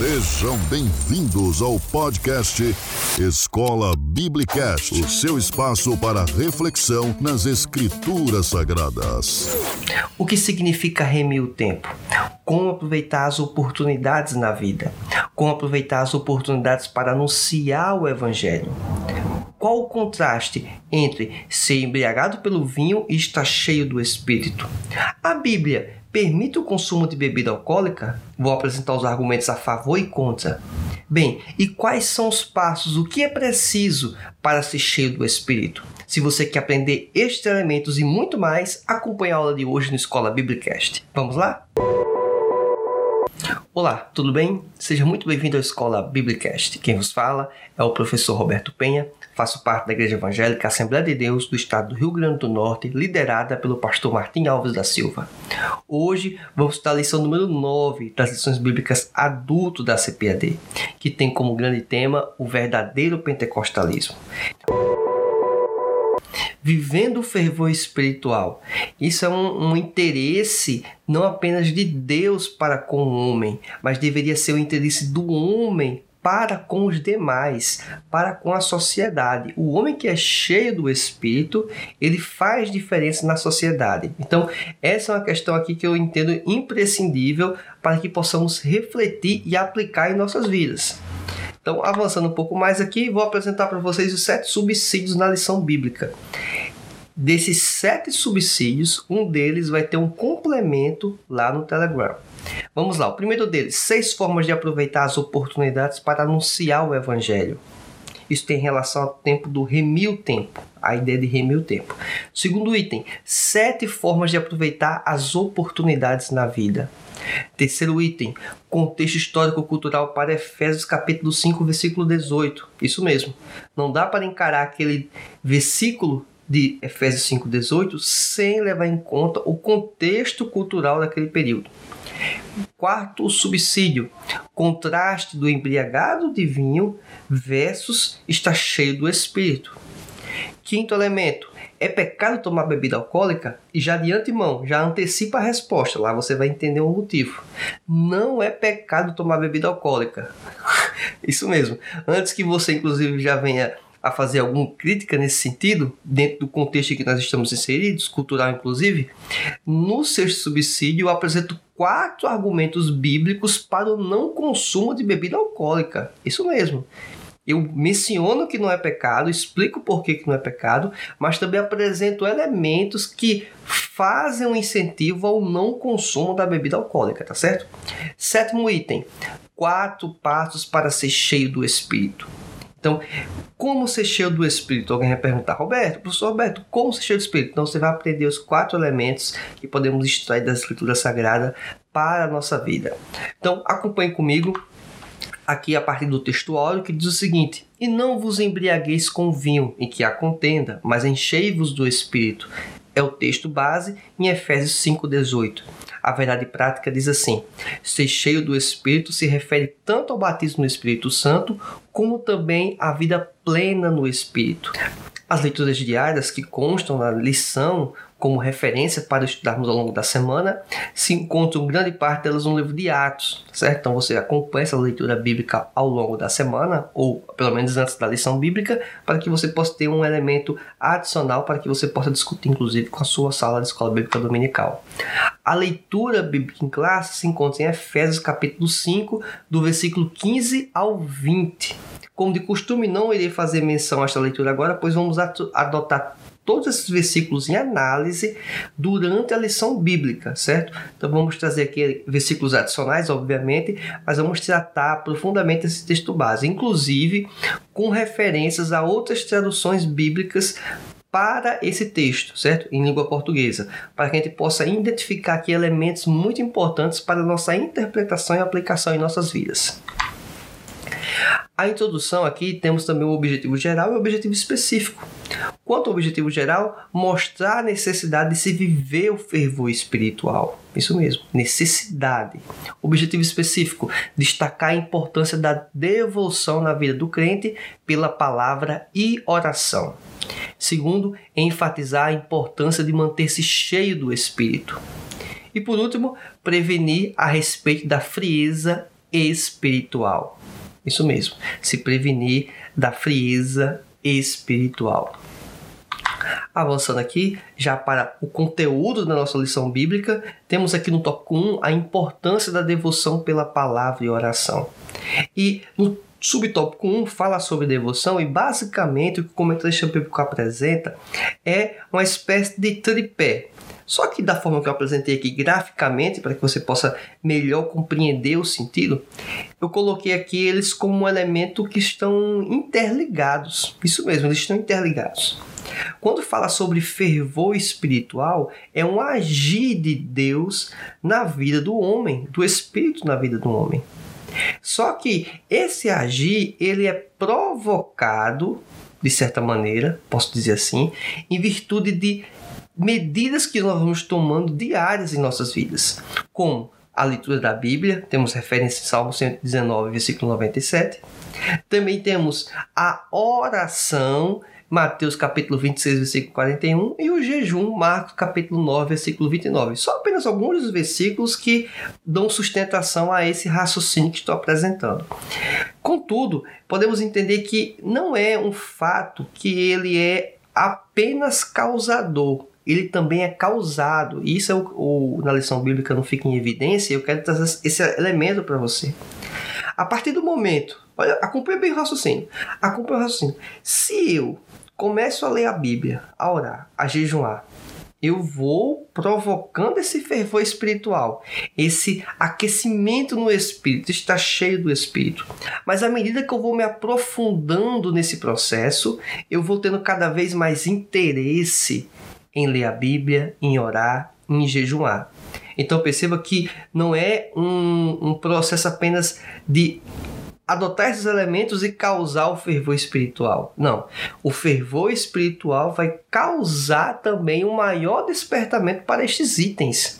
Sejam bem-vindos ao podcast Escola Biblicast, o seu espaço para reflexão nas Escrituras Sagradas. O que significa remir o tempo? Como aproveitar as oportunidades na vida? Como aproveitar as oportunidades para anunciar o Evangelho? Qual o contraste entre ser embriagado pelo vinho e estar cheio do Espírito? A Bíblia permite o consumo de bebida alcoólica? Vou apresentar os argumentos a favor e contra. Bem, e quais são os passos? O que é preciso para ser cheio do Espírito? Se você quer aprender estes elementos e muito mais, acompanhe a aula de hoje no Escola Biblicast. Vamos lá? Olá, tudo bem? Seja muito bem-vindo à Escola Biblicast. Quem vos fala é o professor Roberto Penha, faço parte da Igreja Evangélica Assembleia de Deus do estado do Rio Grande do Norte, liderada pelo pastor Martim Alves da Silva. Hoje vamos estudar a lição número 9 das lições bíblicas adulto da CPAD, que tem como grande tema o verdadeiro pentecostalismo vivendo o fervor espiritual. Isso é um, um, interesse não apenas de Deus para com o homem, mas deveria ser o interesse do homem para com os demais, para com a sociedade. O homem que é cheio do Espírito, ele faz diferença na sociedade. Então, essa é uma questão aqui que eu entendo imprescindível para que possamos refletir e aplicar em nossas vidas. Então, avançando um pouco mais aqui, vou apresentar para vocês os sete subsídios na lição bíblica. Desses sete subsídios, um deles vai ter um complemento lá no Telegram. Vamos lá, o primeiro deles, seis formas de aproveitar as oportunidades para anunciar o Evangelho. Isso tem relação ao tempo do remir o tempo, a ideia de remir o tempo. Segundo item, sete formas de aproveitar as oportunidades na vida. Terceiro item, contexto histórico-cultural para Efésios capítulo 5, versículo 18. Isso mesmo. Não dá para encarar aquele versículo de Efésios 5:18 sem levar em conta o contexto cultural daquele período. Quarto subsídio, contraste do embriagado de vinho versus está cheio do espírito. Quinto elemento, é pecado tomar bebida alcoólica? E já de antemão, já antecipa a resposta, lá você vai entender o motivo. Não é pecado tomar bebida alcoólica. Isso mesmo. Antes que você, inclusive, já venha a fazer alguma crítica nesse sentido, dentro do contexto em que nós estamos inseridos, cultural inclusive, no sexto subsídio eu apresento quatro argumentos bíblicos para o não consumo de bebida alcoólica. Isso mesmo. Eu menciono que não é pecado, explico por que, não é pecado, mas também apresento elementos que fazem um incentivo ao não consumo da bebida alcoólica, tá certo? Sétimo item: quatro passos para ser cheio do Espírito. Então, como ser cheio do Espírito? Alguém vai perguntar, Roberto, professor Roberto, como ser cheio do Espírito? Então, você vai aprender os quatro elementos que podemos extrair da Escritura Sagrada para a nossa vida. Então, acompanhe comigo aqui a partir do textuário que diz o seguinte: E não vos embriagueis com vinho, em que há contenda, mas enchei-vos do Espírito. É o texto base em Efésios 5,18. A verdade prática diz assim: ser cheio do Espírito se refere tanto ao batismo no Espírito Santo, como também à vida plena no Espírito. As leituras diárias que constam na lição como referência para estudarmos ao longo da semana, se encontram grande parte delas no livro de Atos, certo? Então você acompanha essa leitura bíblica ao longo da semana, ou pelo menos antes da lição bíblica, para que você possa ter um elemento adicional para que você possa discutir, inclusive, com a sua sala de escola bíblica dominical. A leitura bíblica em classe se encontra em Efésios capítulo 5, do versículo 15 ao 20. Como de costume, não irei fazer menção a esta leitura agora, pois vamos adotar todos esses versículos em análise durante a lição bíblica, certo? Então vamos trazer aqui versículos adicionais, obviamente, mas vamos tratar profundamente esse texto base, inclusive com referências a outras traduções bíblicas para esse texto, certo? Em língua portuguesa, para que a gente possa identificar aqui elementos muito importantes para a nossa interpretação e aplicação em nossas vidas. A introdução aqui temos também o objetivo geral e o objetivo específico. Quanto ao objetivo geral, mostrar a necessidade de se viver o fervor espiritual. Isso mesmo, necessidade. Objetivo específico, destacar a importância da devoção na vida do crente pela palavra e oração. Segundo, enfatizar a importância de manter-se cheio do Espírito. E por último, prevenir a respeito da frieza espiritual. Isso mesmo, se prevenir da frieza espiritual. Avançando aqui, já para o conteúdo da nossa lição bíblica, temos aqui no tópico 1 a importância da devoção pela palavra e oração. E no subtópico 1 fala sobre devoção e basicamente o que o comentarista bíblico apresenta é uma espécie de tripé. Só que da forma que eu apresentei aqui graficamente, para que você possa melhor compreender o sentido, eu coloquei aqui eles como um elemento que estão interligados. Isso mesmo, eles estão interligados. Quando fala sobre fervor espiritual, é um agir de Deus na vida do homem, do espírito na vida do homem. Só que esse agir, ele é provocado de certa maneira, posso dizer assim, em virtude de medidas que nós vamos tomando diárias em nossas vidas, como a leitura da Bíblia, temos referência em Salmo 119, versículo 97. Também temos a oração Mateus capítulo 26, versículo 41 e o jejum, Marcos capítulo 9, versículo 29. Só apenas alguns dos versículos que dão sustentação a esse raciocínio que estou apresentando. Contudo, podemos entender que não é um fato que ele é apenas causador, ele também é causado. Isso é o, o, na lição bíblica não fica em evidência, eu quero trazer esse elemento para você. A partir do momento, olha, acompanha bem o raciocínio. Acompanha o raciocínio. Se eu começo a ler a Bíblia, a orar, a jejuar, eu vou provocando esse fervor espiritual, esse aquecimento no espírito, está cheio do espírito. Mas à medida que eu vou me aprofundando nesse processo, eu vou tendo cada vez mais interesse em ler a Bíblia, em orar, em jejuar. Então perceba que não é um, um processo apenas de adotar esses elementos e causar o fervor espiritual. Não. O fervor espiritual vai causar também um maior despertamento para estes itens.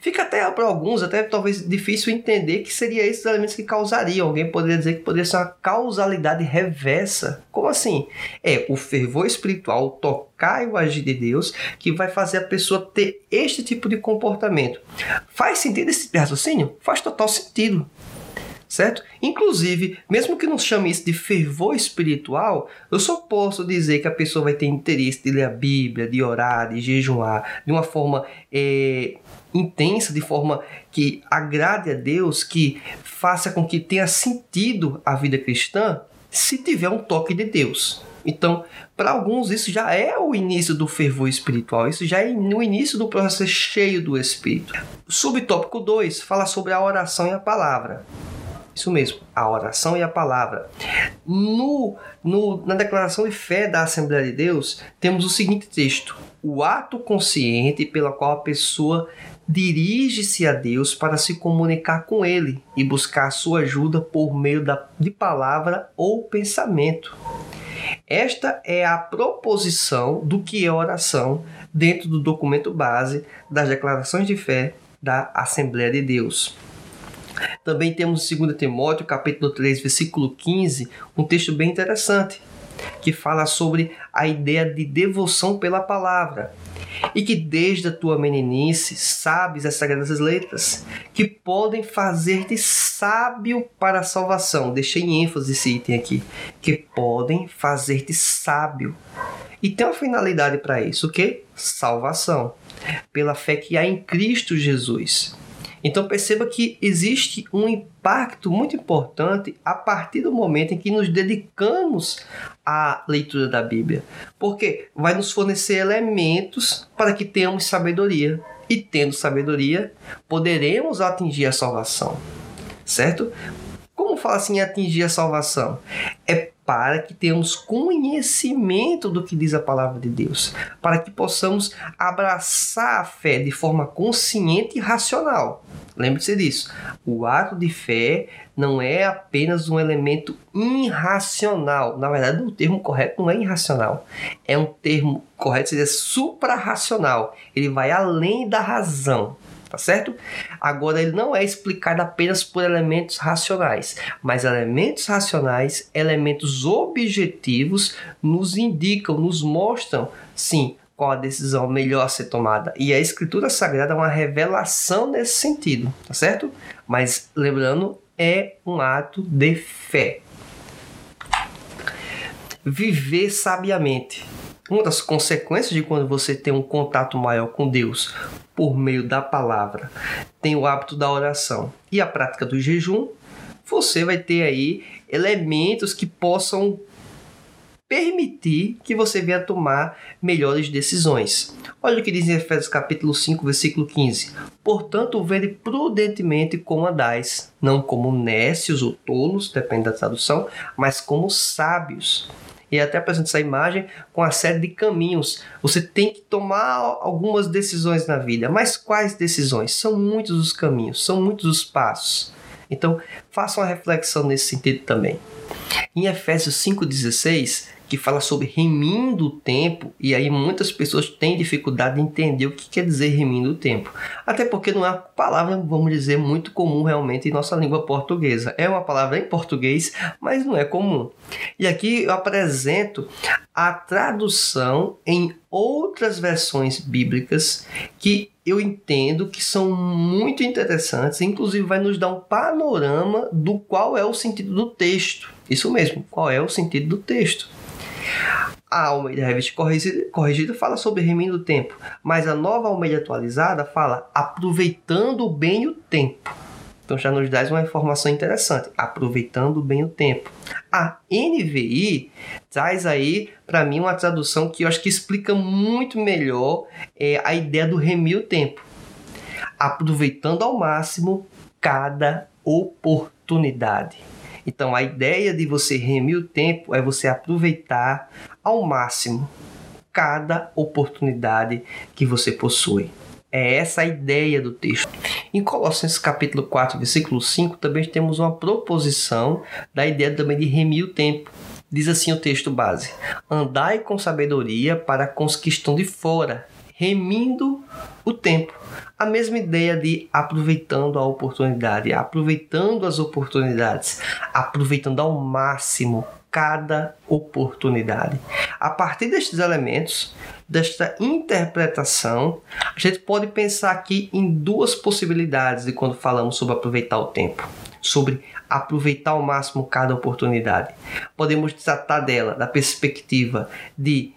Fica até para alguns, até talvez difícil entender que seria esses elementos que causariam. Alguém poderia dizer que poderia ser uma causalidade reversa. Como assim? É o fervor espiritual, o tocar e o agir de Deus que vai fazer a pessoa ter este tipo de comportamento. Faz sentido esse raciocínio? Faz total sentido certo? Inclusive, mesmo que não chame isso de fervor espiritual, eu só posso dizer que a pessoa vai ter interesse de ler a Bíblia, de orar, de jejuar, de uma forma é, intensa, de forma que agrade a Deus, que faça com que tenha sentido a vida cristã, se tiver um toque de Deus. Então, para alguns, isso já é o início do fervor espiritual, isso já é o início do processo cheio do Espírito. Subtópico 2 fala sobre a oração e a palavra. Isso mesmo, a oração e a palavra. No, no, na declaração de fé da Assembleia de Deus, temos o seguinte texto: o ato consciente pela qual a pessoa dirige-se a Deus para se comunicar com Ele e buscar sua ajuda por meio da, de palavra ou pensamento. Esta é a proposição do que é oração dentro do documento base das declarações de fé da Assembleia de Deus. Também temos 2 Timóteo, capítulo 3, versículo 15, um texto bem interessante, que fala sobre a ideia de devoção pela palavra. E que desde a tua meninice sabes as sagradas letras, que podem fazer-te sábio para a salvação. Deixei em ênfase esse item aqui. Que podem fazer-te sábio. E tem uma finalidade para isso, o que? Salvação. Pela fé que há em Cristo Jesus. Então perceba que existe um impacto muito importante a partir do momento em que nos dedicamos à leitura da Bíblia, porque vai nos fornecer elementos para que tenhamos sabedoria e tendo sabedoria poderemos atingir a salvação, certo? Como fala assim atingir a salvação? É para que tenhamos conhecimento do que diz a palavra de Deus, para que possamos abraçar a fé de forma consciente e racional. Lembre-se disso. O ato de fé não é apenas um elemento irracional. Na verdade, o termo correto não é irracional. É um termo correto seria suprarracional. Ele vai além da razão tá certo? Agora, ele não é explicado apenas por elementos racionais, mas elementos racionais, elementos objetivos, nos indicam, nos mostram, sim, qual a decisão melhor a ser tomada. E a Escritura Sagrada é uma revelação nesse sentido, tá certo? Mas lembrando, é um ato de fé. Viver sabiamente. Uma das consequências de quando você tem um contato maior com Deus por meio da palavra, tem o hábito da oração e a prática do jejum, você vai ter aí elementos que possam permitir que você venha tomar melhores decisões. Olha o que diz em Efésios capítulo 5, versículo 15. Portanto, vede prudentemente como andais, não como nécios ou tolos, depende da tradução, mas como sábios. E até apresenta essa imagem com a série de caminhos. Você tem que tomar algumas decisões na vida. Mas quais decisões? São muitos os caminhos, são muitos os passos. Então, faça uma reflexão nesse sentido também. Em Efésios 5,16, que fala sobre remindo o tempo, e aí muitas pessoas têm dificuldade de entender o que quer dizer remindo o tempo. Até porque não é uma palavra, vamos dizer, muito comum realmente em nossa língua portuguesa. É uma palavra em português, mas não é comum. E aqui eu apresento a tradução em outras versões bíblicas que eu entendo que são muito interessantes, inclusive vai nos dar um panorama do qual é o sentido do texto. Isso mesmo, qual é o sentido do texto. A Almeida Revista corrigida, corrigida fala sobre remindo o tempo, mas a nova Almeida atualizada fala aproveitando bem o tempo. Então já nos dá uma informação interessante, aproveitando bem o tempo. A NVI traz aí para mim uma tradução que eu acho que explica muito melhor é, a ideia do remir o tempo. Aproveitando ao máximo cada oportunidade. Então a ideia de você remir o tempo é você aproveitar ao máximo cada oportunidade que você possui. É essa a ideia do texto. Em Colossenses capítulo 4, versículo 5, também temos uma proposição da ideia também de remir o tempo. Diz assim o texto base: Andai com sabedoria para com os que estão de fora, remindo o tempo. A mesma ideia de aproveitando a oportunidade, aproveitando as oportunidades, aproveitando ao máximo cada oportunidade. A partir destes elementos, desta interpretação, a gente pode pensar aqui em duas possibilidades de quando falamos sobre aproveitar o tempo, sobre aproveitar ao máximo cada oportunidade. Podemos tratar dela da perspectiva de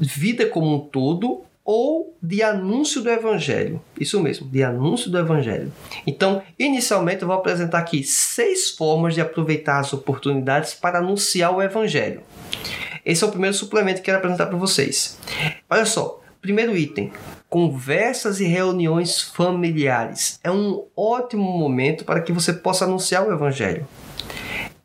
vida como um todo ou de anúncio do evangelho. Isso mesmo, de anúncio do evangelho. Então, inicialmente eu vou apresentar aqui seis formas de aproveitar as oportunidades para anunciar o evangelho. Esse é o primeiro suplemento que quero apresentar para vocês. Olha só, primeiro item: conversas e reuniões familiares. É um ótimo momento para que você possa anunciar o evangelho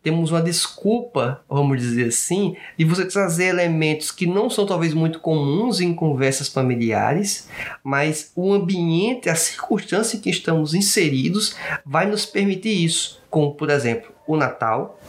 temos uma desculpa, vamos dizer assim, de você trazer elementos que não são talvez muito comuns em conversas familiares, mas o ambiente, a circunstância em que estamos inseridos vai nos permitir isso, como por exemplo o Natal,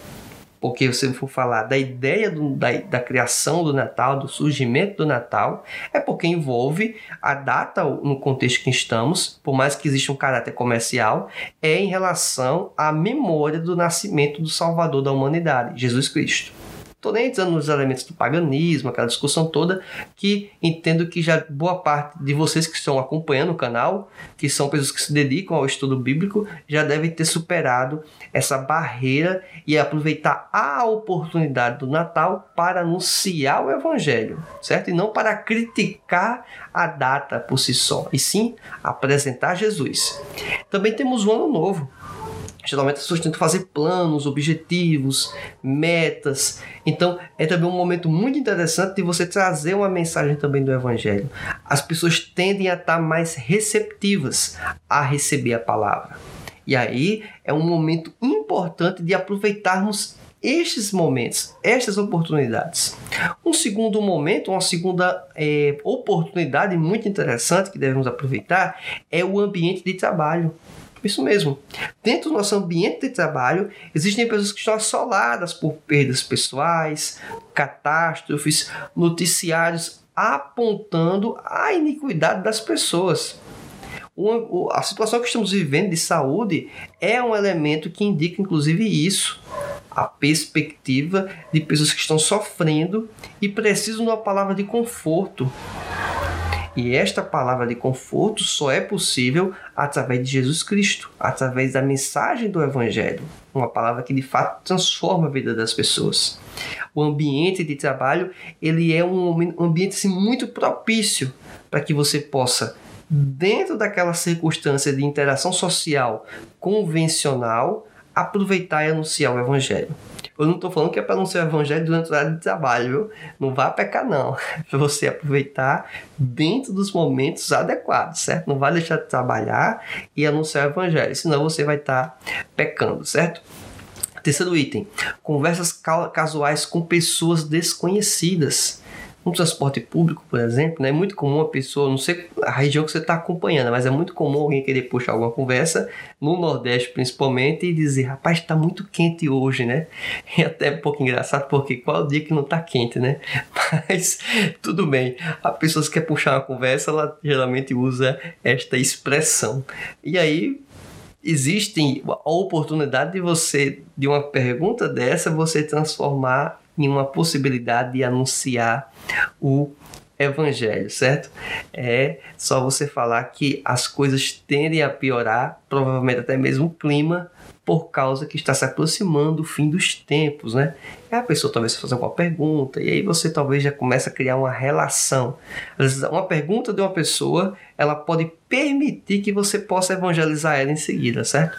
porque se eu for falar da ideia do, da, da criação do Natal, do surgimento do Natal, é porque envolve a data no contexto que estamos, por mais que exista um caráter comercial, é em relação à memória do nascimento do Salvador da humanidade, Jesus Cristo. Estou nem nos elementos do paganismo, aquela discussão toda, que entendo que já boa parte de vocês que estão acompanhando o canal, que são pessoas que se dedicam ao estudo bíblico, já devem ter superado essa barreira e aproveitar a oportunidade do Natal para anunciar o Evangelho, certo? E não para criticar a data por si só, e sim apresentar Jesus. Também temos o Ano Novo Geralmente as pessoas tentam fazer planos, objetivos, metas. Então é também um momento muito interessante de você trazer uma mensagem também do Evangelho. As pessoas tendem a estar mais receptivas a receber a palavra. E aí é um momento importante de aproveitarmos estes momentos, estas oportunidades. Um segundo momento, uma segunda é, oportunidade muito interessante que devemos aproveitar é o ambiente de trabalho. Isso mesmo. Dentro do nosso ambiente de trabalho, existem pessoas que estão assoladas por perdas pessoais, catástrofes, noticiários apontando a iniquidade das pessoas. a situação que estamos vivendo de saúde é um elemento que indica, inclusive, isso. A perspectiva de pessoas que estão sofrendo e precisam de uma palavra de conforto, e esta palavra de conforto só é possível através de Jesus Cristo, através da mensagem do Evangelho. uma palavra que de fato transforma a vida das pessoas. O ambiente de trabalho ele é um ambiente assim, muito propício para que você possa dentro daquela circunstância de interação social convencional aproveitar e anunciar o evangelho. Eu não estou falando que é para anunciar o evangelho durante o horário de trabalho, viu? Não vá pecar, não. É para você aproveitar dentro dos momentos adequados, certo? Não vai deixar de trabalhar e anunciar o evangelho, senão você vai estar tá pecando, certo? Terceiro item: conversas casuais com pessoas desconhecidas no transporte público, por exemplo, né, é muito comum a pessoa, não sei a região que você está acompanhando, mas é muito comum alguém querer puxar alguma conversa, no Nordeste principalmente, e dizer, rapaz, está muito quente hoje, né? E até um pouco engraçado, porque qual é o dia que não está quente, né? Mas tudo bem, a pessoa que quer puxar uma conversa, ela geralmente usa esta expressão. E aí, existe a oportunidade de você, de uma pergunta dessa, você transformar em uma possibilidade de anunciar o evangelho, certo? É só você falar que as coisas tendem a piorar, provavelmente até mesmo o clima, por causa que está se aproximando o fim dos tempos, né? E a pessoa talvez faça alguma pergunta e aí você talvez já começa a criar uma relação. Às vezes, uma pergunta de uma pessoa, ela pode permitir que você possa evangelizar ela em seguida, certo?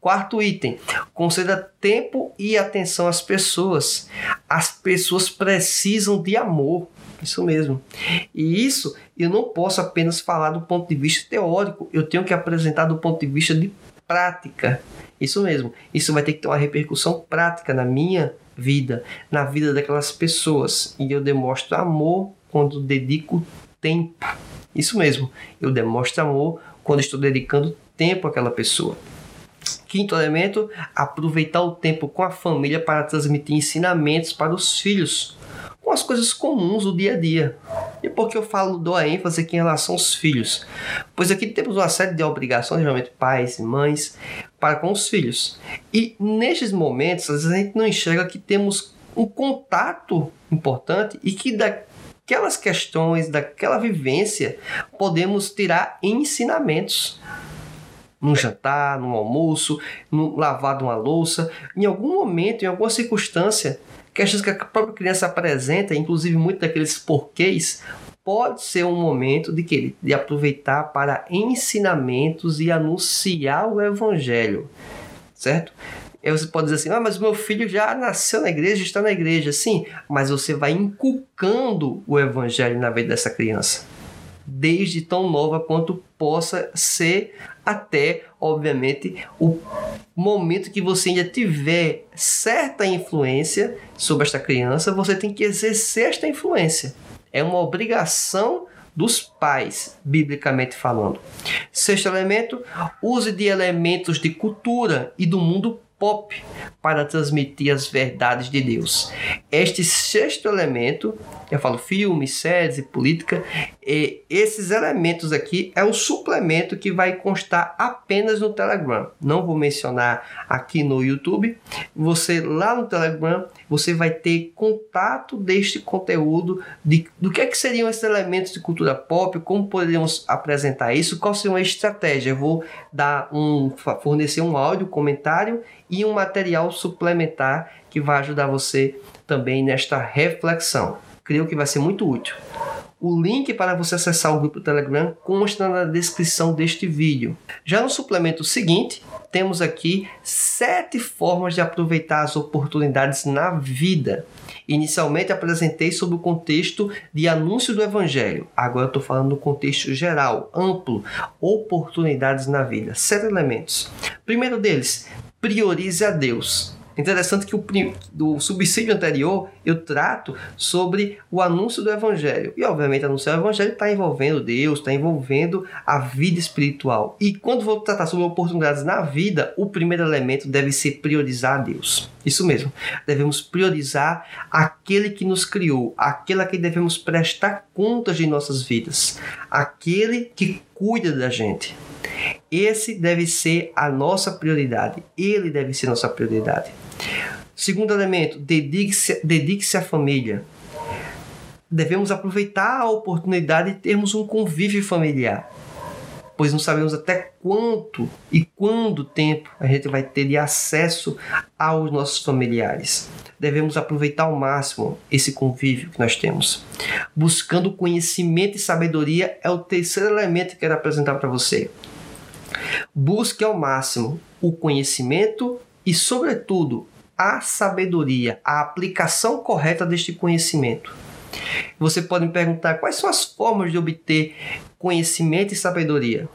Quarto item, conceda tempo e atenção às pessoas. As pessoas precisam de amor. Isso mesmo. E isso eu não posso apenas falar do ponto de vista teórico, eu tenho que apresentar do ponto de vista de prática. Isso mesmo. Isso vai ter que ter uma repercussão prática na minha vida, na vida daquelas pessoas. E eu demonstro amor quando dedico tempo. Isso mesmo. Eu demonstro amor quando estou dedicando tempo àquela pessoa. Quinto elemento, aproveitar o tempo com a família para transmitir ensinamentos para os filhos com as coisas comuns do dia a dia. E por que eu falo, dou a ênfase aqui em relação aos filhos? Pois aqui temos uma série de obrigações, geralmente pais e mães, para com os filhos. E nestes momentos, às vezes a gente não enxerga que temos um contato importante e que daquelas questões, daquela vivência, podemos tirar ensinamentos num jantar, num almoço, no lavar de uma louça, em algum momento, em alguma circunstância, questões que a própria criança apresenta, inclusive muito daqueles porquês, pode ser um momento de que de aproveitar para ensinamentos e anunciar o evangelho, certo? Aí você pode dizer assim, ah, mas meu filho já nasceu na igreja, está na igreja, sim, mas você vai inculcando o evangelho na vida dessa criança, desde tão nova quanto possa ser até, obviamente, o momento que você ainda tiver certa influência sobre esta criança, você tem que exercer esta influência. É uma obrigação dos pais, biblicamente falando. Sexto elemento, use de elementos de cultura e do mundo pop para transmitir as verdades de Deus. Este sexto elemento, eu falo filme, séries e política, e esses elementos aqui é um suplemento que vai constar apenas no Telegram. Não vou mencionar aqui no YouTube. Você lá no Telegram, você vai ter contato deste conteúdo de do que é que seriam esses elementos de cultura pop, como poderíamos apresentar isso, qual seria uma estratégia. Eu vou dar um fornecer um áudio, comentário e um material suplementar que vai ajudar você também nesta reflexão. Creio que vai ser muito útil. O link para você acessar o grupo Telegram consta na descrição deste vídeo. Já no suplemento seguinte, temos aqui sete formas de aproveitar as oportunidades na vida. Inicialmente apresentei sobre o contexto de anúncio do Evangelho. Agora estou falando no contexto geral, amplo, oportunidades na vida. Sete elementos. Primeiro deles, priorize a Deus. Interessante que o do subsídio anterior eu trato sobre o anúncio do evangelho. E obviamente anunciar o evangelho está envolvendo Deus, está envolvendo a vida espiritual. E quando vou tratar sobre oportunidades na vida, o primeiro elemento deve ser priorizar Deus. Isso mesmo. Devemos priorizar aquele que nos criou, aquele a quem devemos prestar contas de nossas vidas, aquele que cuida da gente. Esse deve ser a nossa prioridade. Ele deve ser nossa prioridade. Segundo elemento, dedique-se dedique à família. Devemos aproveitar a oportunidade de termos um convívio familiar. pois não sabemos até quanto e quando tempo a gente vai ter de acesso aos nossos familiares. Devemos aproveitar ao máximo esse convívio que nós temos. Buscando conhecimento e sabedoria é o terceiro elemento que quero apresentar para você. Busque ao máximo o conhecimento e, sobretudo, a sabedoria, a aplicação correta deste conhecimento. Você pode me perguntar quais são as formas de obter conhecimento e sabedoria.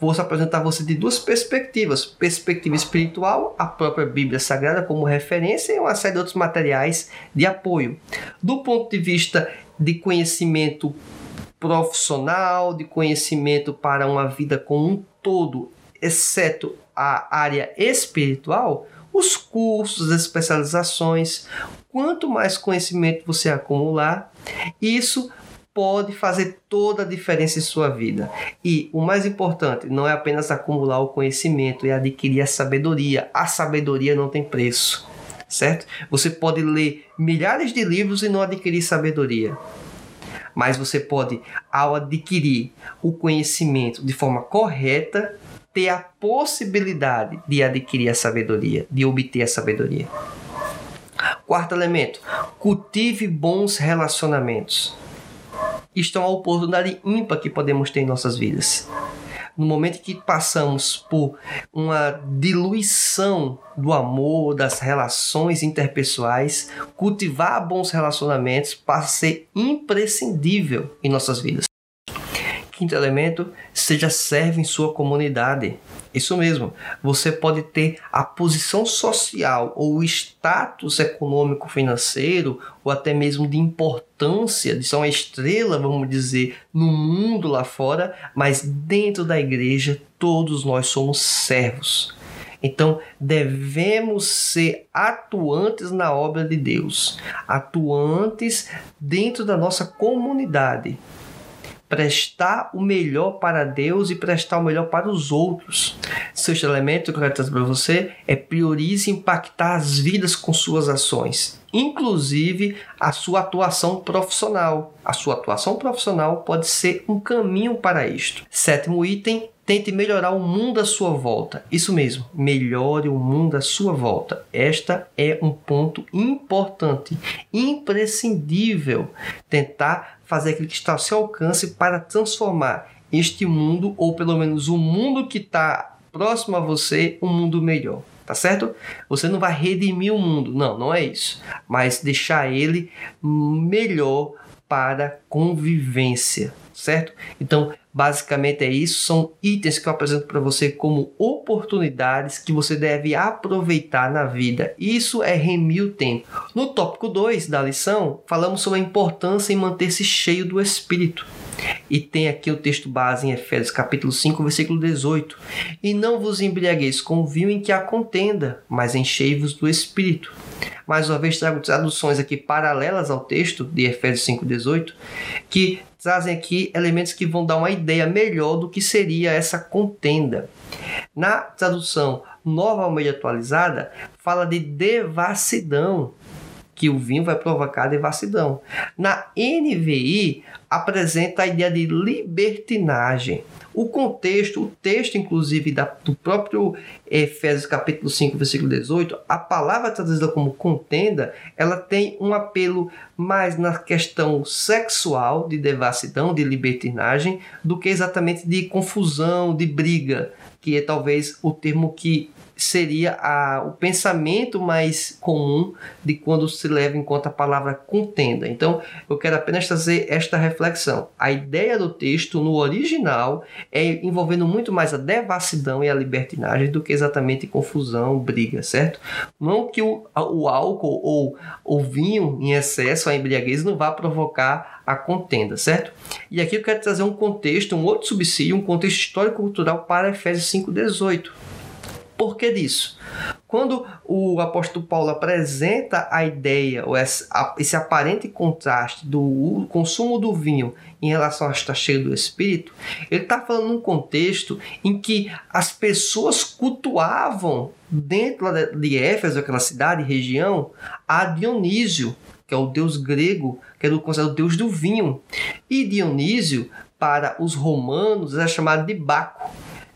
Vou apresentar você de duas perspectivas: perspectiva espiritual, a própria Bíblia Sagrada como referência e uma série de outros materiais de apoio. Do ponto de vista de conhecimento profissional, de conhecimento para uma vida como um todo, exceto a área espiritual, os cursos, as especializações. Quanto mais conhecimento você acumular, isso pode fazer toda a diferença em sua vida. E o mais importante não é apenas acumular o conhecimento, é adquirir a sabedoria. A sabedoria não tem preço, certo? Você pode ler milhares de livros e não adquirir sabedoria. Mas você pode, ao adquirir o conhecimento de forma correta, ter a possibilidade de adquirir a sabedoria, de obter a sabedoria. Quarto elemento: cultive bons relacionamentos. Isto é uma oportunidade ímpar que podemos ter em nossas vidas. No momento que passamos por uma diluição do amor, das relações interpessoais, cultivar bons relacionamentos passa a ser imprescindível em nossas vidas. Quinto elemento, seja servo em sua comunidade. Isso mesmo, você pode ter a posição social ou o status econômico financeiro ou até mesmo de importância, de ser uma estrela, vamos dizer, no mundo lá fora, mas dentro da igreja todos nós somos servos. Então, devemos ser atuantes na obra de Deus, atuantes dentro da nossa comunidade prestar o melhor para Deus e prestar o melhor para os outros. Sexto elemento que eu quero trazer para você é priorize impactar as vidas com suas ações, inclusive a sua atuação profissional. A sua atuação profissional pode ser um caminho para isto. Sétimo item, Tente melhorar o mundo à sua volta. Isso mesmo, melhore o mundo à sua volta. Esta é um ponto importante, imprescindível. Tentar fazer aquilo que está ao seu alcance para transformar este mundo, ou pelo menos o mundo que está próximo a você, um mundo melhor. Tá certo? Você não vai redimir o mundo, não, não é isso. Mas deixar ele melhor para convivência, certo? Então, basicamente é isso, são itens que eu apresento para você como oportunidades que você deve aproveitar na vida. Isso é remir o tempo. No tópico 2 da lição, falamos sobre a importância em manter-se cheio do espírito. E tem aqui o texto base em Efésios capítulo 5, versículo 18. E não vos embriagueis com vinho em que há contenda, mas enchei-vos do espírito mais uma vez trago traduções aqui paralelas ao texto de Efésios 5,18, que trazem aqui elementos que vão dar uma ideia melhor do que seria essa contenda. Na tradução Nova Almeida Atualizada, fala de devassidão, que o vinho vai provocar devassidão. Na NVI, apresenta a ideia de libertinagem. O contexto, o texto, inclusive, da, do próprio Efésios capítulo 5, versículo 18, a palavra traduzida como contenda, ela tem um apelo mais na questão sexual, de devassidão, de libertinagem, do que exatamente de confusão, de briga, que é talvez o termo que seria a, o pensamento mais comum de quando se leva em conta a palavra contenda. Então, eu quero apenas trazer esta reflexão. A ideia do texto no original é envolvendo muito mais a devassidão e a libertinagem do que exatamente confusão, briga, certo? Não que o, o álcool ou o vinho em excesso, a embriaguez, não vá provocar a contenda, certo? E aqui eu quero trazer um contexto, um outro subsídio, um contexto histórico-cultural para Efésios 5,18 por que disso? Quando o apóstolo Paulo apresenta a ideia, ou esse aparente contraste do consumo do vinho em relação a estar cheio do Espírito, ele está falando num contexto em que as pessoas cultuavam dentro de Éfeso, aquela cidade e região, a Dionísio, que é o deus grego, que era considerado o deus do vinho. E Dionísio para os romanos era chamado de Baco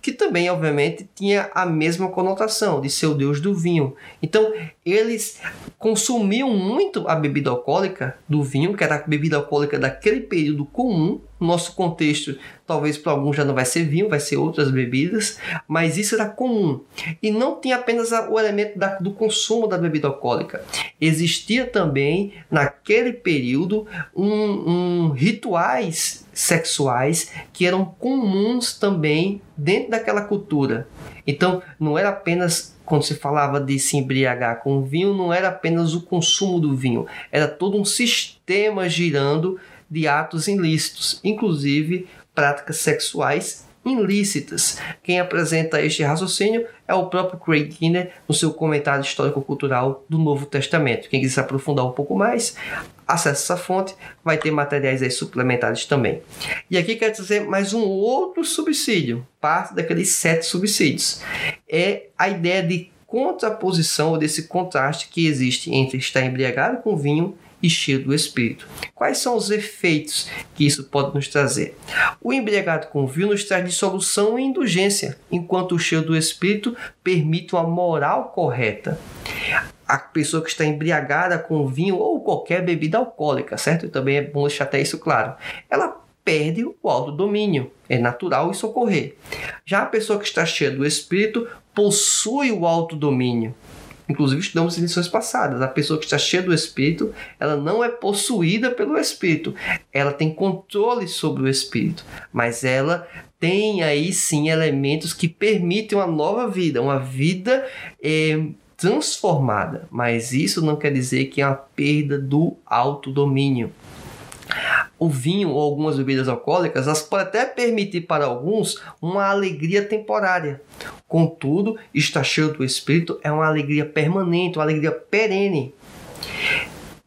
que também, obviamente, tinha a mesma conotação de ser o deus do vinho. Então, eles consumiam muito a bebida alcoólica do vinho, que era a bebida alcoólica daquele período comum. Nosso contexto, talvez para alguns já não vai ser vinho, vai ser outras bebidas, mas isso era comum. E não tinha apenas o elemento da, do consumo da bebida alcoólica. Existia também, naquele período, um, um rituais sexuais que eram comuns também dentro daquela cultura. Então, não era apenas quando se falava de se embriagar com vinho, não era apenas o consumo do vinho, era todo um sistema girando de atos ilícitos, inclusive práticas sexuais ilícitas. Quem apresenta este raciocínio é o próprio Craig Kinner no seu comentário histórico-cultural do Novo Testamento. Quem quiser aprofundar um pouco mais, acesse essa fonte, vai ter materiais aí suplementares também. E aqui quero dizer mais um outro subsídio, parte daqueles sete subsídios. É a ideia de contraposição ou desse contraste que existe entre estar embriagado com vinho e cheio do Espírito. Quais são os efeitos que isso pode nos trazer? O embriagado com vinho nos traz dissolução e indulgência, enquanto o cheio do Espírito permite uma moral correta. A pessoa que está embriagada com vinho ou qualquer bebida alcoólica, certo? E também é bom deixar até isso claro. Ela perde o autodomínio. É natural isso ocorrer. Já a pessoa que está cheia do Espírito possui o autodomínio. Inclusive, estudamos em lições passadas. A pessoa que está cheia do Espírito, ela não é possuída pelo Espírito. Ela tem controle sobre o Espírito. Mas ela tem aí sim elementos que permitem uma nova vida, uma vida é, transformada. Mas isso não quer dizer que é uma perda do autodomínio o vinho ou algumas bebidas alcoólicas, elas podem até permitir para alguns uma alegria temporária. Contudo, estar cheio do Espírito é uma alegria permanente, uma alegria perene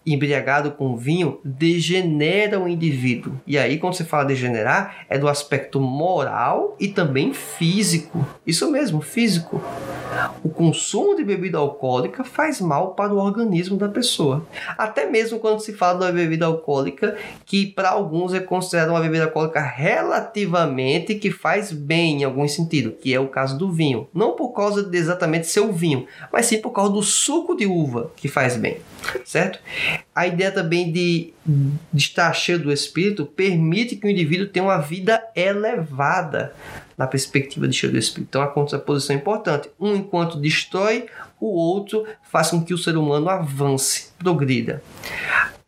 embriagado com vinho degenera o indivíduo. E aí, quando você fala degenerar, é do aspecto moral e também físico. Isso mesmo, físico. O consumo de bebida alcoólica faz mal para o organismo da pessoa. Até mesmo quando se fala uma bebida alcoólica que para alguns é considerada uma bebida alcoólica relativamente que faz bem em algum sentido, que é o caso do vinho. Não por causa de exatamente ser o vinho, mas sim por causa do suco de uva que faz bem, certo? A ideia também de, de estar cheio do Espírito permite que o indivíduo tenha uma vida elevada na perspectiva de cheio do Espírito. Então, a contraposição é importante. Um, enquanto destrói, o outro faz com que o ser humano avance, progrida.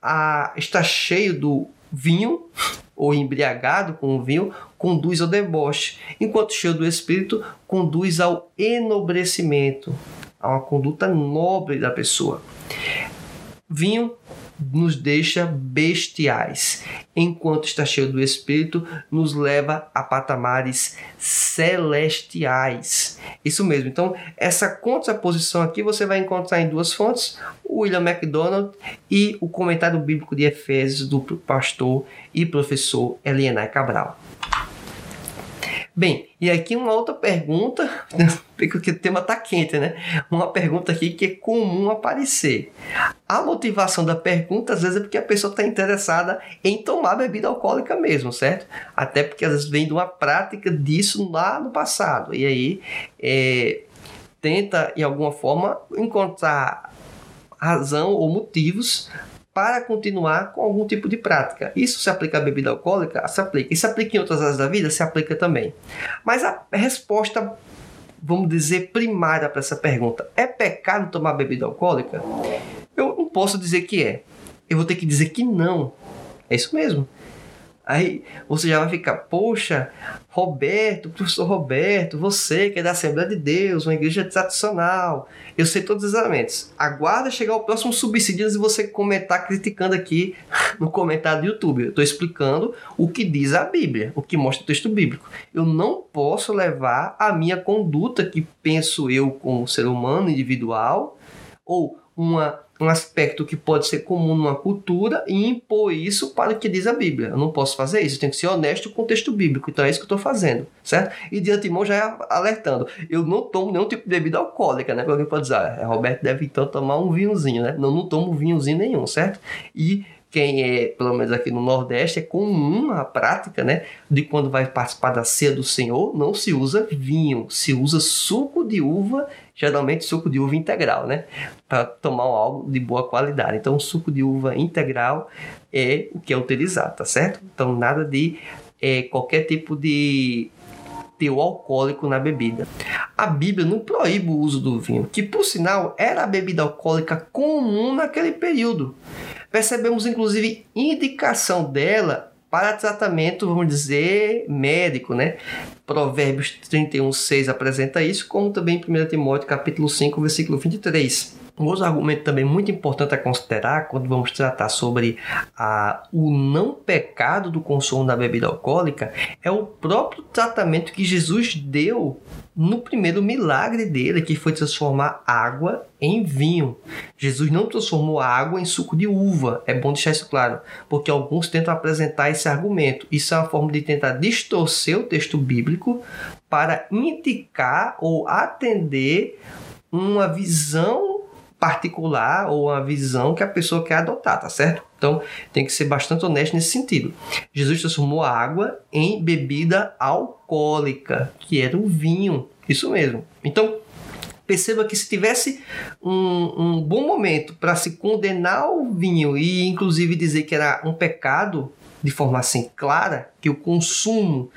A, estar cheio do vinho ou embriagado com o vinho conduz ao deboche, enquanto cheio do Espírito conduz ao enobrecimento, a uma conduta nobre da pessoa. Vinho nos deixa bestiais, enquanto está cheio do Espírito, nos leva a patamares celestiais. Isso mesmo. Então, essa contraposição aqui você vai encontrar em duas fontes: o William MacDonald e o comentário bíblico de Efésios do pastor e professor Elienay Cabral. Bem, e aqui uma outra pergunta, porque o tema está quente, né? Uma pergunta aqui que é comum aparecer. A motivação da pergunta, às vezes, é porque a pessoa está interessada em tomar bebida alcoólica mesmo, certo? Até porque às vezes vem de uma prática disso lá no passado. E aí é, tenta, de alguma forma, encontrar razão ou motivos para continuar com algum tipo de prática. Isso se aplica à bebida alcoólica? Se aplica. E se aplica em outras áreas da vida? Se aplica também. Mas a resposta, vamos dizer, primária para essa pergunta: é pecado tomar bebida alcoólica? Eu não posso dizer que é. Eu vou ter que dizer que não. É isso mesmo. Aí você já vai ficar, poxa, Roberto, professor Roberto, você que é da Assembleia de Deus, uma igreja tradicional, eu sei todos os elementos. Aguarda chegar o próximo subsídio e você comentar criticando aqui no comentário do YouTube. Eu estou explicando o que diz a Bíblia, o que mostra o texto bíblico. Eu não posso levar a minha conduta que penso eu como ser humano individual ou uma um aspecto que pode ser comum numa cultura e impor isso para o que diz a Bíblia. Eu não posso fazer isso, eu tenho que ser honesto com o texto bíblico. Então é isso que eu estou fazendo, certo? E de antemão já é alertando. Eu não tomo nenhum tipo de bebida alcoólica, né? Alguém pode dizer, ah, Roberto deve então tomar um vinhozinho, né? Não, não tomo vinhozinho nenhum, certo? E quem é, pelo menos aqui no Nordeste, é comum a prática, né? De quando vai participar da ceia do Senhor, não se usa vinho, se usa suco de uva, geralmente suco de uva integral, né? Para tomar algo de boa qualidade. Então, suco de uva integral é o que é utilizado, tá certo? Então, nada de é, qualquer tipo de teor alcoólico na bebida. A Bíblia não proíbe o uso do vinho, que por sinal era a bebida alcoólica comum naquele período. Percebemos inclusive indicação dela para tratamento, vamos dizer, médico, né? Provérbios 31:6 apresenta isso, como também 1 Timóteo capítulo 5, versículo 23. Um outro argumento também muito importante a considerar quando vamos tratar sobre a, o não pecado do consumo da bebida alcoólica é o próprio tratamento que Jesus deu no primeiro milagre dele, que foi transformar água em vinho. Jesus não transformou água em suco de uva, é bom deixar isso claro, porque alguns tentam apresentar esse argumento. Isso é uma forma de tentar distorcer o texto bíblico para indicar ou atender uma visão particular ou uma visão que a pessoa quer adotar, tá certo? Então tem que ser bastante honesto nesse sentido. Jesus transformou a água em bebida alcoólica, que era o vinho. Isso mesmo. Então perceba que se tivesse um, um bom momento para se condenar o vinho e inclusive dizer que era um pecado de forma assim clara, que o consumo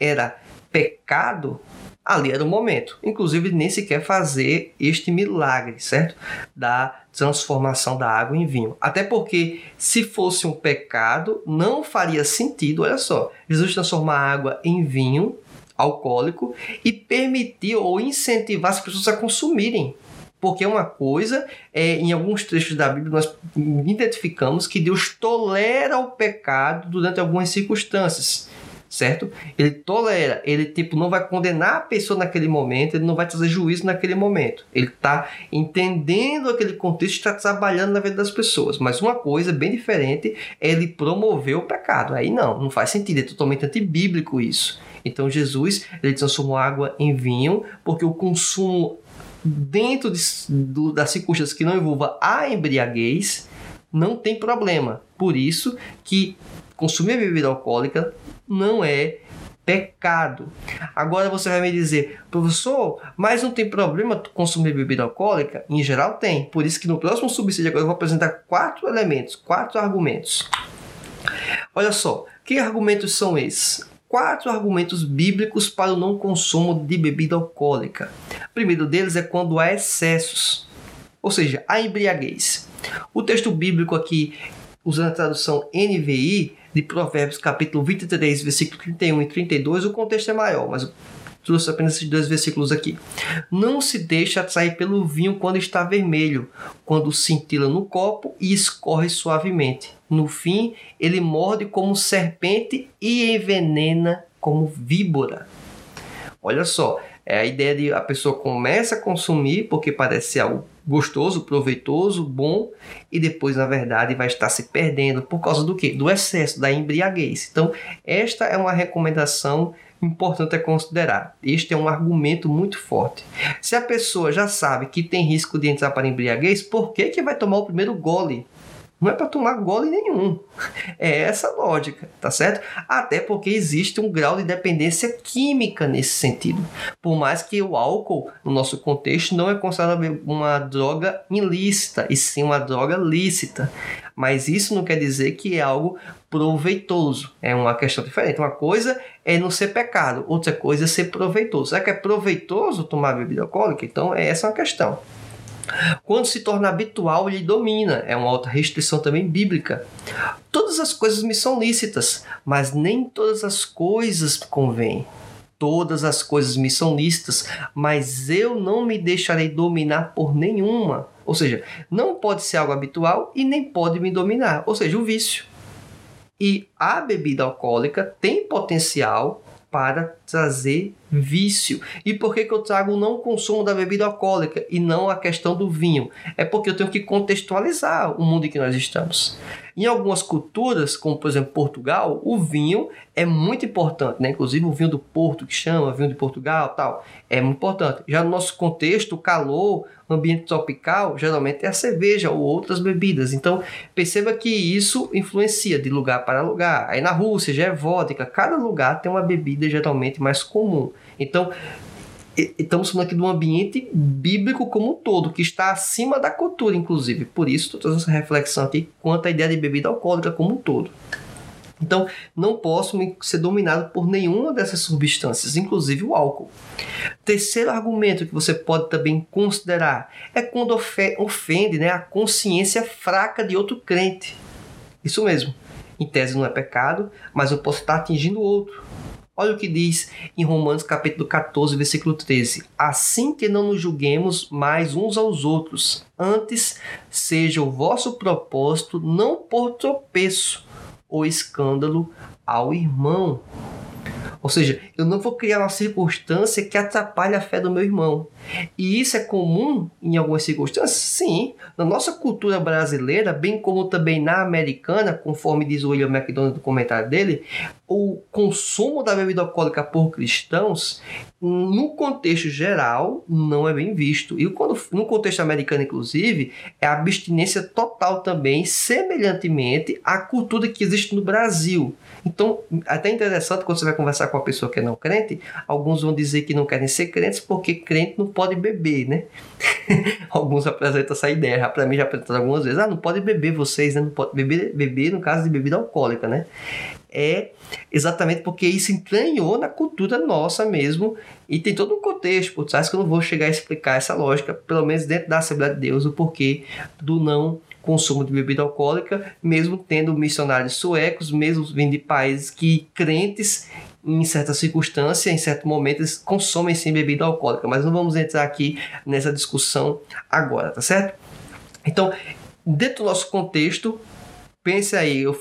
era pecado, ali era o momento. Inclusive, nem sequer fazer este milagre, certo? Da transformação da água em vinho. Até porque, se fosse um pecado, não faria sentido, olha só, Jesus transformar a água em vinho alcoólico e permitir ou incentivar as pessoas a consumirem. Porque uma coisa, é, em alguns trechos da Bíblia, nós identificamos que Deus tolera o pecado durante algumas circunstâncias certo? Ele tolera, ele tipo não vai condenar a pessoa naquele momento, ele não vai trazer juízo naquele momento. Ele está entendendo aquele contexto, está trabalhando na vida das pessoas. Mas uma coisa bem diferente é ele promover o pecado. Aí não, não faz sentido, é totalmente antibíblico isso. Então Jesus ele transformou água em vinho porque o consumo dentro de, do, das circunstâncias que não envolva a embriaguez não tem problema. Por isso que consumir bebida alcoólica não é pecado. Agora você vai me dizer, professor, mas não tem problema consumir bebida alcoólica? Em geral tem. Por isso que no próximo subsídio agora eu vou apresentar quatro elementos, quatro argumentos. Olha só, que argumentos são esses? Quatro argumentos bíblicos para o não consumo de bebida alcoólica. O primeiro deles é quando há excessos, ou seja, a embriaguez. O texto bíblico aqui, usando a tradução NVI, de Provérbios, capítulo 23, versículo 31 e 32, o contexto é maior, mas trouxe apenas esses dois versículos aqui. Não se deixe atrair pelo vinho quando está vermelho, quando cintila no copo e escorre suavemente. No fim, ele morde como serpente e envenena como víbora. Olha só, é a ideia de a pessoa começa a consumir porque parece algo gostoso, proveitoso, bom e depois na verdade vai estar se perdendo por causa do que? Do excesso, da embriaguez. Então, esta é uma recomendação importante a considerar. Este é um argumento muito forte. Se a pessoa já sabe que tem risco de entrar para embriaguez, por que que vai tomar o primeiro gole? Não é para tomar gole nenhum. É essa lógica, tá certo? Até porque existe um grau de dependência química nesse sentido. Por mais que o álcool, no nosso contexto, não é considerado uma droga ilícita, e sim uma droga lícita. Mas isso não quer dizer que é algo proveitoso. É uma questão diferente. Uma coisa é não ser pecado, outra coisa é ser proveitoso. Será que é proveitoso tomar bebida alcoólica? Então, essa é uma questão. Quando se torna habitual, ele domina. É uma outra restrição também bíblica. Todas as coisas me são lícitas, mas nem todas as coisas convêm. Todas as coisas me são lícitas, mas eu não me deixarei dominar por nenhuma. Ou seja, não pode ser algo habitual e nem pode me dominar. Ou seja, o vício. E a bebida alcoólica tem potencial para trazer vício. E por que, que eu trago o não consumo da bebida alcoólica e não a questão do vinho? É porque eu tenho que contextualizar o mundo em que nós estamos. Em algumas culturas, como por exemplo Portugal, o vinho é muito importante, né? Inclusive o vinho do Porto, que chama vinho de Portugal tal, é muito importante. Já no nosso contexto, o calor, ambiente tropical, geralmente é a cerveja ou outras bebidas. Então, perceba que isso influencia de lugar para lugar. Aí na Rússia já é vodka, cada lugar tem uma bebida geralmente mais comum. Então, estamos falando aqui de um ambiente bíblico como um todo, que está acima da cultura, inclusive. Por isso, estou trazendo essa reflexão aqui quanto à ideia de bebida alcoólica como um todo. Então, não posso ser dominado por nenhuma dessas substâncias, inclusive o álcool. Terceiro argumento que você pode também considerar é quando ofende né, a consciência fraca de outro crente. Isso mesmo. Em tese não é pecado, mas eu posso estar atingindo outro. Olha o que diz em Romanos capítulo 14, versículo 13. Assim que não nos julguemos mais uns aos outros, antes seja o vosso propósito não por tropeço ou escândalo ao irmão. Ou seja, eu não vou criar uma circunstância que atrapalhe a fé do meu irmão. E isso é comum em algumas circunstâncias? Sim. Na nossa cultura brasileira, bem como também na americana, conforme diz o William McDonald no comentário dele, o consumo da bebida alcoólica por cristãos, no contexto geral, não é bem visto. E quando, no contexto americano, inclusive, é abstinência total também, semelhantemente à cultura que existe no Brasil. Então, até interessante quando você vai conversar com uma pessoa que é não crente, alguns vão dizer que não querem ser crentes porque crente não pode beber, né? alguns apresentam essa ideia, para mim já apresentaram algumas vezes, ah, não pode beber vocês, né? Não pode beber, beber no caso de bebida alcoólica, né? É exatamente porque isso entranhou na cultura nossa mesmo e tem todo um contexto por trás que eu não vou chegar a explicar essa lógica, pelo menos dentro da Assembleia de Deus, o porquê do não consumo de bebida alcoólica, mesmo tendo missionários suecos, mesmo vindo de países que crentes em certa circunstância, em certo momento, eles consomem sim bebida alcoólica, mas não vamos entrar aqui nessa discussão agora, tá certo? Então, dentro do nosso contexto, pense aí, eu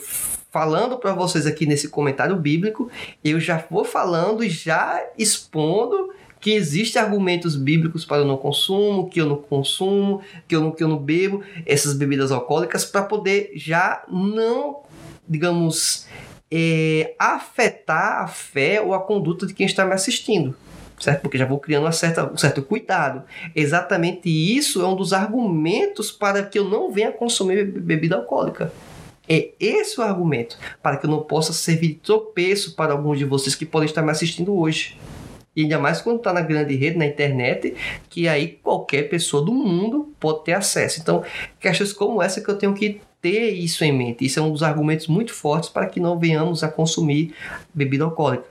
falando para vocês aqui nesse comentário bíblico, eu já vou falando e já expondo que existem argumentos bíblicos para o não consumo, que eu não consumo, que eu não, que eu não bebo essas bebidas alcoólicas para poder já não, digamos, é, afetar a fé ou a conduta de quem está me assistindo. Certo? Porque já vou criando uma certa, um certo cuidado. Exatamente isso é um dos argumentos para que eu não venha consumir bebida alcoólica. É esse o argumento para que eu não possa servir de tropeço para alguns de vocês que podem estar me assistindo hoje. E ainda mais quando está na grande rede, na internet, que aí qualquer pessoa do mundo pode ter acesso. Então, questões como essa que eu tenho que ter isso em mente. Isso é um dos argumentos muito fortes para que não venhamos a consumir bebida alcoólica.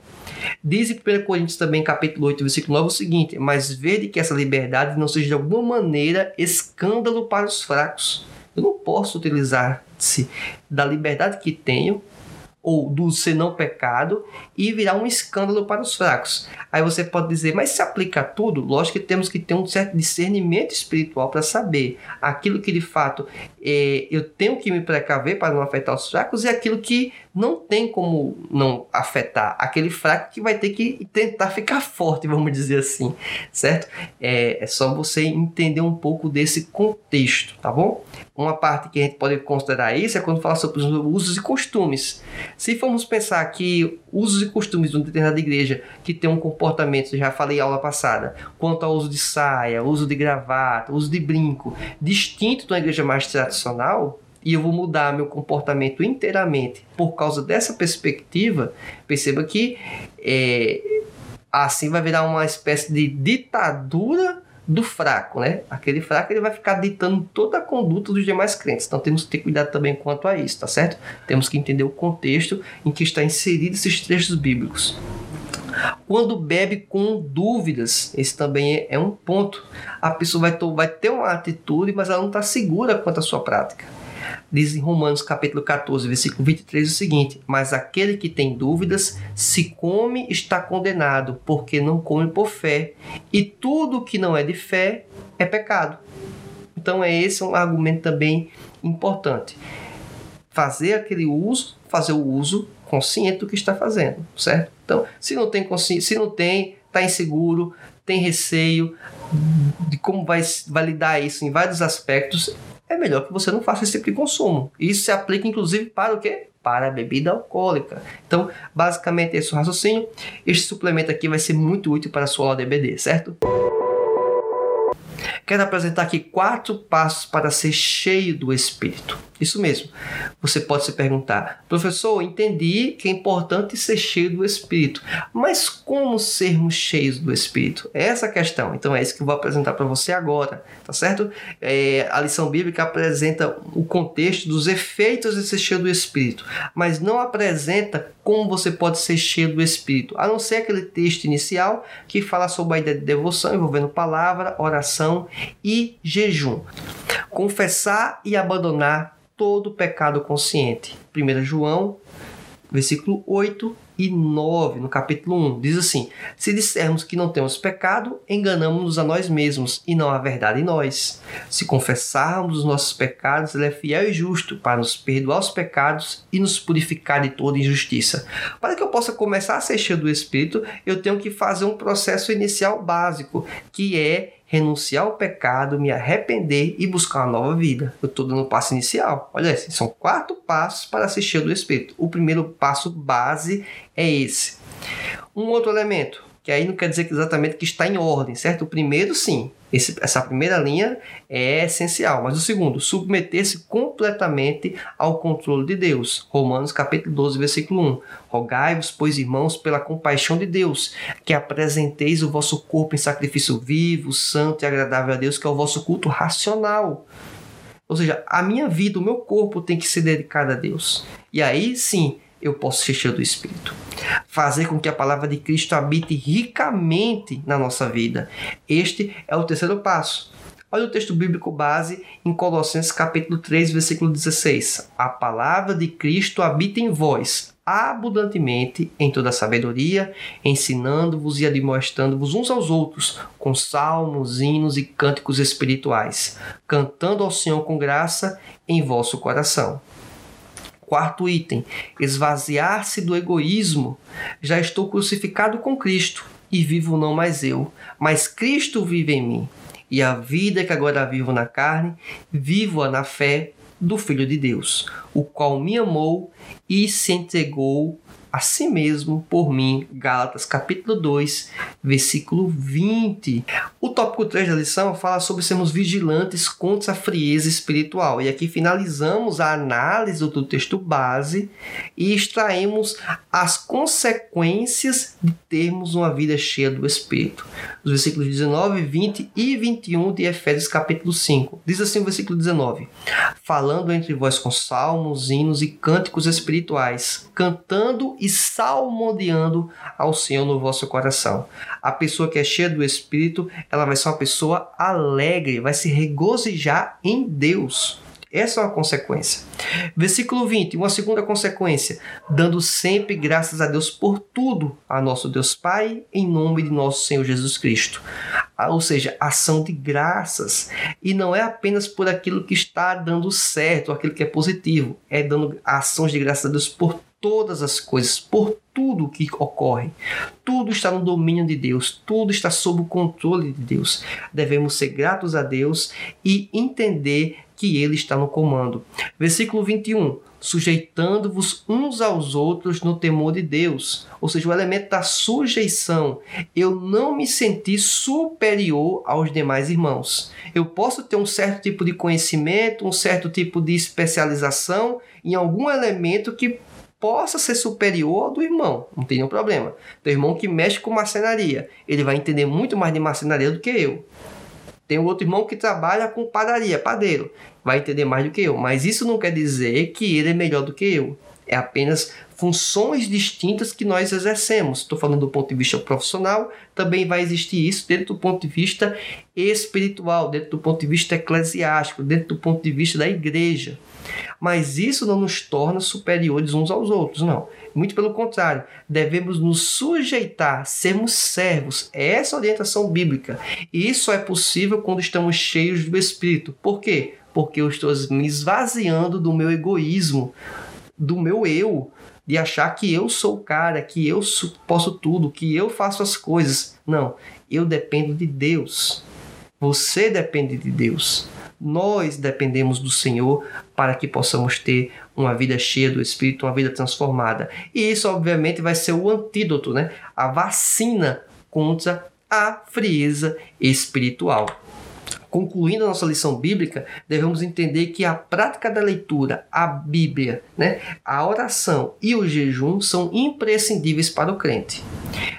Diz em 1 Coríntios também, capítulo 8, versículo 9, o seguinte: Mas vede que essa liberdade não seja de alguma maneira escândalo para os fracos. Eu não posso utilizar-se da liberdade que tenho ou do ser não pecado e virar um escândalo para os fracos. Aí você pode dizer, mas se aplica a tudo? Lógico que temos que ter um certo discernimento espiritual para saber aquilo que de fato é, eu tenho que me precaver para não afetar os fracos e aquilo que não tem como não afetar aquele fraco que vai ter que tentar ficar forte, vamos dizer assim, certo? É, é só você entender um pouco desse contexto, tá bom? Uma parte que a gente pode considerar isso é quando fala sobre os usos e costumes. Se formos pensar que usos e costumes de uma determinada igreja que tem um comportamento, já falei aula passada, quanto ao uso de saia, uso de gravata, uso de brinco, distinto de uma igreja mais tradicional, e eu vou mudar meu comportamento inteiramente por causa dessa perspectiva, perceba que é, assim vai virar uma espécie de ditadura do fraco, né? Aquele fraco ele vai ficar ditando toda a conduta dos demais crentes. Então temos que ter cuidado também quanto a isso, tá certo? Temos que entender o contexto em que está inserido esses trechos bíblicos. Quando bebe com dúvidas, esse também é um ponto. A pessoa vai, vai ter uma atitude, mas ela não está segura quanto à sua prática. Diz em Romanos capítulo 14, versículo 23 o seguinte: Mas aquele que tem dúvidas, se come, está condenado, porque não come por fé. E tudo que não é de fé é pecado. Então é esse um argumento também importante. Fazer aquele uso, fazer o uso consciente do que está fazendo, certo? Então, se não tem consciência, se não tem, está inseguro, tem receio de como vai validar isso em vários aspectos, é melhor que você não faça esse tipo de consumo. Isso se aplica inclusive para o quê? Para a bebida alcoólica. Então, basicamente esse é o raciocínio. Este suplemento aqui vai ser muito útil para a sua ODBD, certo? Quero apresentar aqui quatro passos para ser cheio do Espírito. Isso mesmo. Você pode se perguntar, professor, entendi que é importante ser cheio do Espírito, mas como sermos cheios do Espírito? É essa a questão. Então é isso que eu vou apresentar para você agora, tá certo? É, a lição bíblica apresenta o contexto dos efeitos de ser cheio do Espírito, mas não apresenta como você pode ser cheio do Espírito, a não ser aquele texto inicial que fala sobre a ideia de devoção envolvendo palavra, oração e jejum. Confessar e abandonar todo pecado consciente. 1 João, versículo 8 e 9, no capítulo 1, diz assim: Se dissermos que não temos pecado, enganamos-nos a nós mesmos e não há verdade em nós. Se confessarmos os nossos pecados, Ele é fiel e justo para nos perdoar os pecados e nos purificar de toda injustiça. Para que eu possa começar a ser cheio do Espírito, eu tenho que fazer um processo inicial básico, que é renunciar ao pecado, me arrepender e buscar uma nova vida. Eu estou dando o passo inicial. Olha, assim, são quatro passos para ser cheio do Espírito. O primeiro passo base é esse. Um outro elemento, que aí não quer dizer que exatamente que está em ordem, certo? O primeiro, sim, esse, essa primeira linha é essencial, mas o segundo, submeter-se completamente ao controle de Deus. Romanos capítulo 12, versículo 1. Rogai-vos, pois, irmãos, pela compaixão de Deus, que apresenteis o vosso corpo em sacrifício vivo, santo e agradável a Deus, que é o vosso culto racional. Ou seja, a minha vida, o meu corpo tem que ser dedicado a Deus. E aí sim, eu posso ser cheio do Espírito. Fazer com que a palavra de Cristo habite ricamente na nossa vida. Este é o terceiro passo. Olha o texto bíblico base em Colossenses capítulo 3, versículo 16. A palavra de Cristo habita em vós, abundantemente em toda sabedoria, ensinando-vos e admoestando-vos uns aos outros, com salmos, hinos e cânticos espirituais, cantando ao Senhor com graça em vosso coração. Quarto item: esvaziar-se do egoísmo. Já estou crucificado com Cristo e vivo não mais eu, mas Cristo vive em mim. E a vida que agora vivo na carne, vivo-a na fé do Filho de Deus, o qual me amou e se entregou a si mesmo por mim. Gálatas capítulo 2, versículo 20. O tópico 3 da lição fala sobre sermos vigilantes contra a frieza espiritual. E aqui finalizamos a análise do texto base e extraímos as consequências de termos uma vida cheia do Espírito. Os versículos 19, 20 e 21 de Efésios capítulo 5. Diz assim o versículo 19: Falando entre vós com salmos, hinos e cânticos espirituais, cantando e salmodiando ao Senhor no vosso coração. A pessoa que é cheia do Espírito, ela vai ser uma pessoa alegre, vai se regozijar em Deus. Essa é uma consequência. Versículo 20, uma segunda consequência: dando sempre graças a Deus por tudo, a nosso Deus Pai, em nome de nosso Senhor Jesus Cristo. Ah, ou seja, ação de graças. E não é apenas por aquilo que está dando certo, aquilo que é positivo, é dando ações de graças a Deus por todas as coisas, por tudo que ocorre. Tudo está no domínio de Deus, tudo está sob o controle de Deus. Devemos ser gratos a Deus e entender que Ele está no comando. Versículo 21. Sujeitando-vos uns aos outros no temor de Deus. Ou seja, o elemento da sujeição. Eu não me senti superior aos demais irmãos. Eu posso ter um certo tipo de conhecimento, um certo tipo de especialização em algum elemento que possa ser superior ao do irmão, não tem nenhum problema. Tem irmão que mexe com marcenaria, ele vai entender muito mais de marcenaria do que eu. Tem outro irmão que trabalha com padaria, padeiro, vai entender mais do que eu, mas isso não quer dizer que ele é melhor do que eu. É apenas funções distintas que nós exercemos. Estou falando do ponto de vista profissional, também vai existir isso dentro do ponto de vista espiritual, dentro do ponto de vista eclesiástico, dentro do ponto de vista da igreja. Mas isso não nos torna superiores uns aos outros, não. Muito pelo contrário, devemos nos sujeitar, sermos servos. É essa a orientação bíblica. E isso é possível quando estamos cheios do Espírito. Por quê? Porque eu estou me esvaziando do meu egoísmo, do meu eu, de achar que eu sou o cara, que eu posso tudo, que eu faço as coisas. Não, eu dependo de Deus. Você depende de Deus. Nós dependemos do Senhor para que possamos ter uma vida cheia do Espírito, uma vida transformada. E isso, obviamente, vai ser o antídoto, né? a vacina contra a frieza espiritual. Concluindo a nossa lição bíblica, devemos entender que a prática da leitura, a Bíblia, né, a oração e o jejum são imprescindíveis para o crente.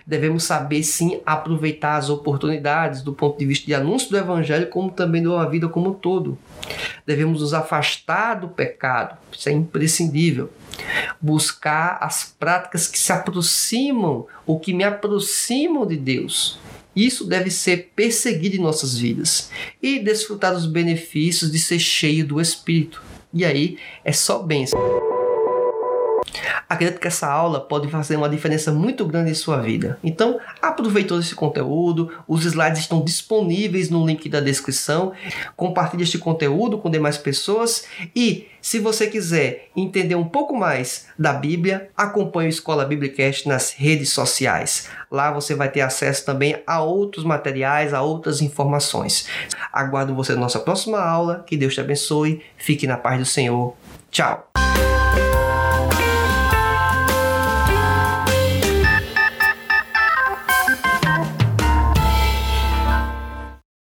Devemos saber sim aproveitar as oportunidades do ponto de vista de anúncio do evangelho, como também uma vida como um todo. Devemos nos afastar do pecado, isso é imprescindível. Buscar as práticas que se aproximam ou que me aproximam de Deus isso deve ser perseguido em nossas vidas e desfrutar dos benefícios de ser cheio do Espírito. E aí é só bênção. Acredito que essa aula pode fazer uma diferença muito grande em sua vida. Então, aproveitou esse conteúdo, os slides estão disponíveis no link da descrição. Compartilhe este conteúdo com demais pessoas e, se você quiser entender um pouco mais da Bíblia, acompanhe o Escola Biblicast nas redes sociais. Lá você vai ter acesso também a outros materiais, a outras informações. Aguardo você na nossa próxima aula. Que Deus te abençoe. Fique na paz do Senhor. Tchau.